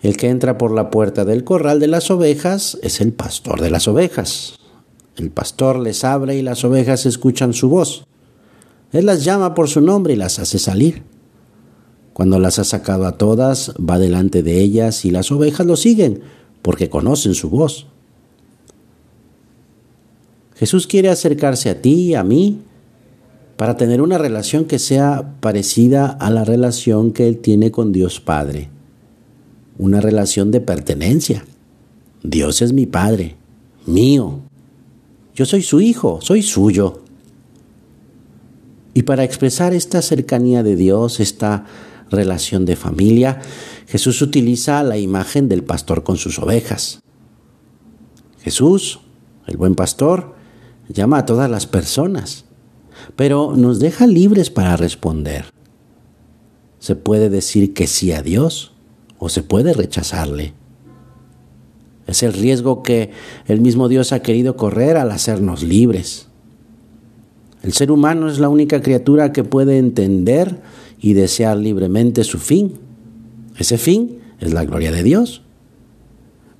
el que entra por la puerta del corral de las ovejas es el pastor de las ovejas. El pastor les abre y las ovejas escuchan su voz. Él las llama por su nombre y las hace salir. Cuando las ha sacado a todas, va delante de ellas y las ovejas lo siguen porque conocen su voz. Jesús quiere acercarse a ti y a mí para tener una relación que sea parecida a la relación que Él tiene con Dios Padre una relación de pertenencia. Dios es mi Padre, mío. Yo soy su hijo, soy suyo. Y para expresar esta cercanía de Dios, esta relación de familia, Jesús utiliza la imagen del pastor con sus ovejas. Jesús, el buen pastor, llama a todas las personas, pero nos deja libres para responder. Se puede decir que sí a Dios o se puede rechazarle. Es el riesgo que el mismo Dios ha querido correr al hacernos libres. El ser humano es la única criatura que puede entender y desear libremente su fin. Ese fin es la gloria de Dios.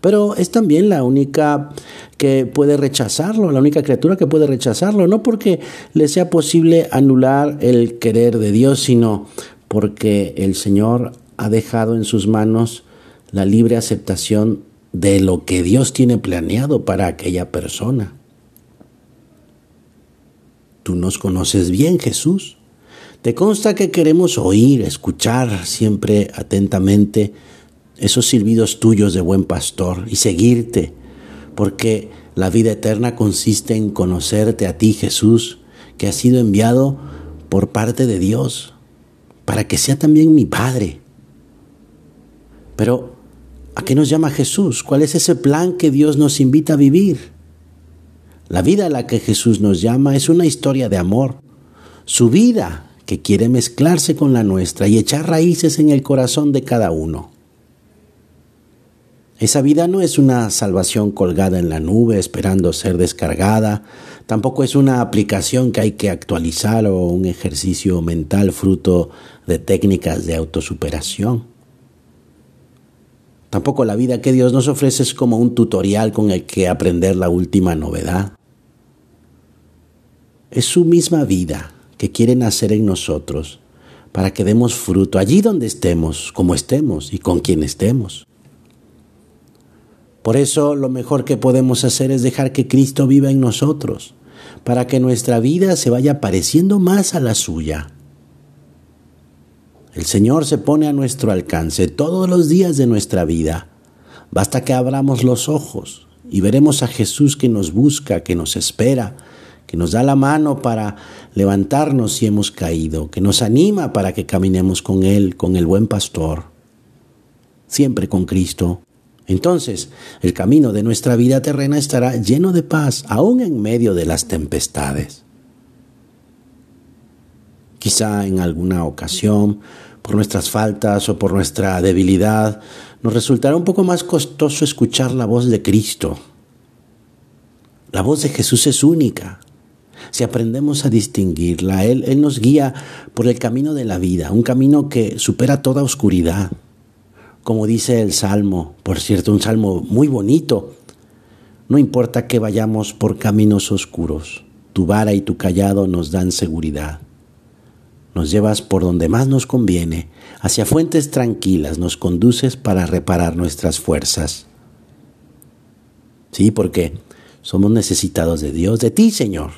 Pero es también la única que puede rechazarlo, la única criatura que puede rechazarlo, no porque le sea posible anular el querer de Dios, sino porque el Señor ha dejado en sus manos la libre aceptación de lo que Dios tiene planeado para aquella persona. Tú nos conoces bien, Jesús. Te consta que queremos oír, escuchar siempre atentamente esos silbidos tuyos de buen pastor y seguirte, porque la vida eterna consiste en conocerte a ti, Jesús, que has sido enviado por parte de Dios, para que sea también mi Padre pero, ¿a qué nos llama Jesús? ¿Cuál es ese plan que Dios nos invita a vivir? La vida a la que Jesús nos llama es una historia de amor. Su vida que quiere mezclarse con la nuestra y echar raíces en el corazón de cada uno. Esa vida no es una salvación colgada en la nube esperando ser descargada, tampoco es una aplicación que hay que actualizar o un ejercicio mental fruto de técnicas de autosuperación. Tampoco la vida que Dios nos ofrece es como un tutorial con el que aprender la última novedad. Es su misma vida que quiere nacer en nosotros para que demos fruto allí donde estemos, como estemos y con quien estemos. Por eso lo mejor que podemos hacer es dejar que Cristo viva en nosotros, para que nuestra vida se vaya pareciendo más a la suya el Señor se pone a nuestro alcance todos los días de nuestra vida. Basta que abramos los ojos y veremos a Jesús que nos busca, que nos espera, que nos da la mano para levantarnos si hemos caído, que nos anima para que caminemos con Él, con el buen pastor, siempre con Cristo. Entonces, el camino de nuestra vida terrena estará lleno de paz, aún en medio de las tempestades. Quizá en alguna ocasión por nuestras faltas o por nuestra debilidad, nos resultará un poco más costoso escuchar la voz de Cristo. La voz de Jesús es única. Si aprendemos a distinguirla, Él, nos guía por el camino de la vida, un camino que supera toda oscuridad. Como dice el Salmo, por cierto, un salmo muy bonito, no importa que vayamos por caminos oscuros, tu vara y tu callado nos dan seguridad nos llevas por donde más nos conviene, hacia fuentes tranquilas, nos conduces para reparar nuestras fuerzas. Sí, porque somos necesitados de Dios, de ti, Señor.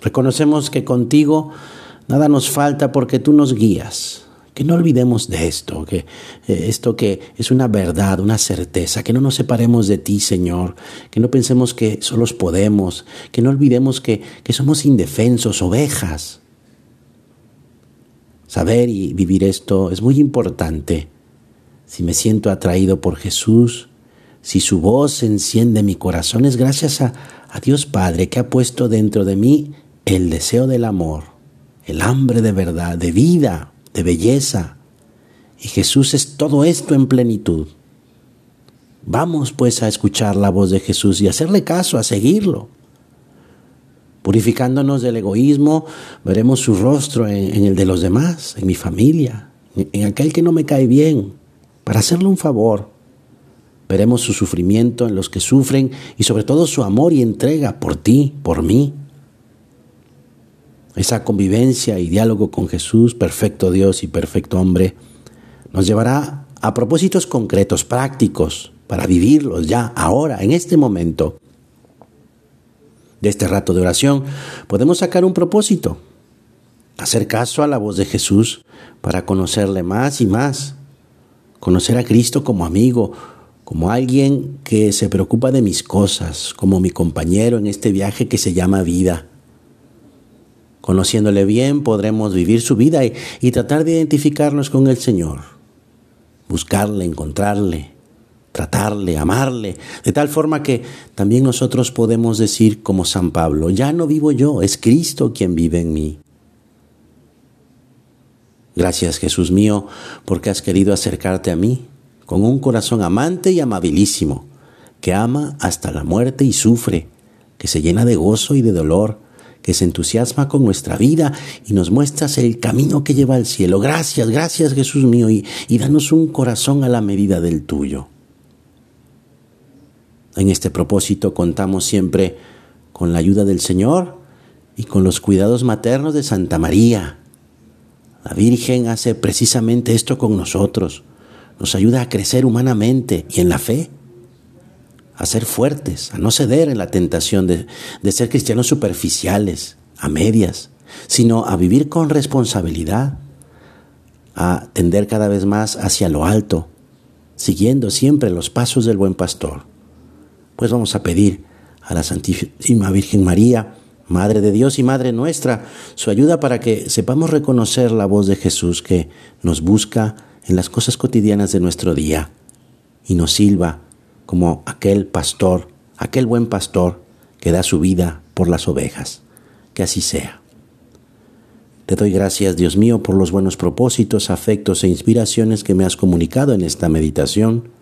Reconocemos que contigo nada nos falta porque tú nos guías. Que no olvidemos de esto, que eh, esto que es una verdad, una certeza, que no nos separemos de ti, Señor, que no pensemos que solos podemos, que no olvidemos que, que somos indefensos, ovejas, Saber y vivir esto es muy importante. Si me siento atraído por Jesús, si su voz enciende mi corazón, es gracias a, Dios Padre que ha puesto dentro de mí el deseo del amor, el hambre de verdad, de vida, de belleza. Y Jesús es todo esto en plenitud. Vamos pues a escuchar la voz de Jesús y hacerle caso, a seguirlo. Purificándonos del egoísmo, veremos su rostro en, el de los demás, en mi familia, en aquel que no me cae bien, para hacerle un favor. Veremos su sufrimiento en los que sufren y sobre todo su amor y entrega por ti, por mí. Esa convivencia y diálogo con Jesús, perfecto Dios y perfecto hombre, nos llevará a propósitos concretos, prácticos, para vivirlos ya, ahora, en este momento. De este rato de oración podemos sacar un propósito, hacer caso a la voz de Jesús para conocerle más y más, conocer a Cristo como amigo, como alguien que se preocupa de mis cosas, como mi compañero en este viaje que se llama vida. Conociéndole bien podremos vivir su vida y, y tratar de identificarnos con el Señor, buscarle, encontrarle, tratarle, amarle, de tal forma que también nosotros podemos decir como San Pablo, ya no vivo yo, es Cristo quien vive en mí. Gracias Jesús mío, porque has querido acercarte a mí con un corazón amante y amabilísimo, que ama hasta la muerte y sufre, que se llena de gozo y de dolor, que se entusiasma con nuestra vida y nos muestras el camino que lleva al cielo. Gracias, gracias Jesús mío, y, y danos un corazón a la medida del tuyo. En este propósito contamos siempre con la ayuda del Señor y con los cuidados maternos de Santa María. La Virgen hace precisamente esto con nosotros. Nos ayuda a crecer humanamente y en la fe, a ser fuertes, a no ceder en la tentación de, de ser cristianos superficiales, a medias, sino a vivir con responsabilidad, a tender cada vez más hacia lo alto, siguiendo siempre los pasos del buen pastor pues vamos a pedir a la Santísima Virgen María, Madre de Dios y Madre nuestra, su ayuda para que sepamos reconocer la voz de Jesús que nos busca en las cosas cotidianas de nuestro día y nos silba como aquel pastor, aquel buen pastor que da su vida por las ovejas. Que así sea. Te doy gracias, Dios mío, por los buenos propósitos, afectos e inspiraciones que me has comunicado en esta meditación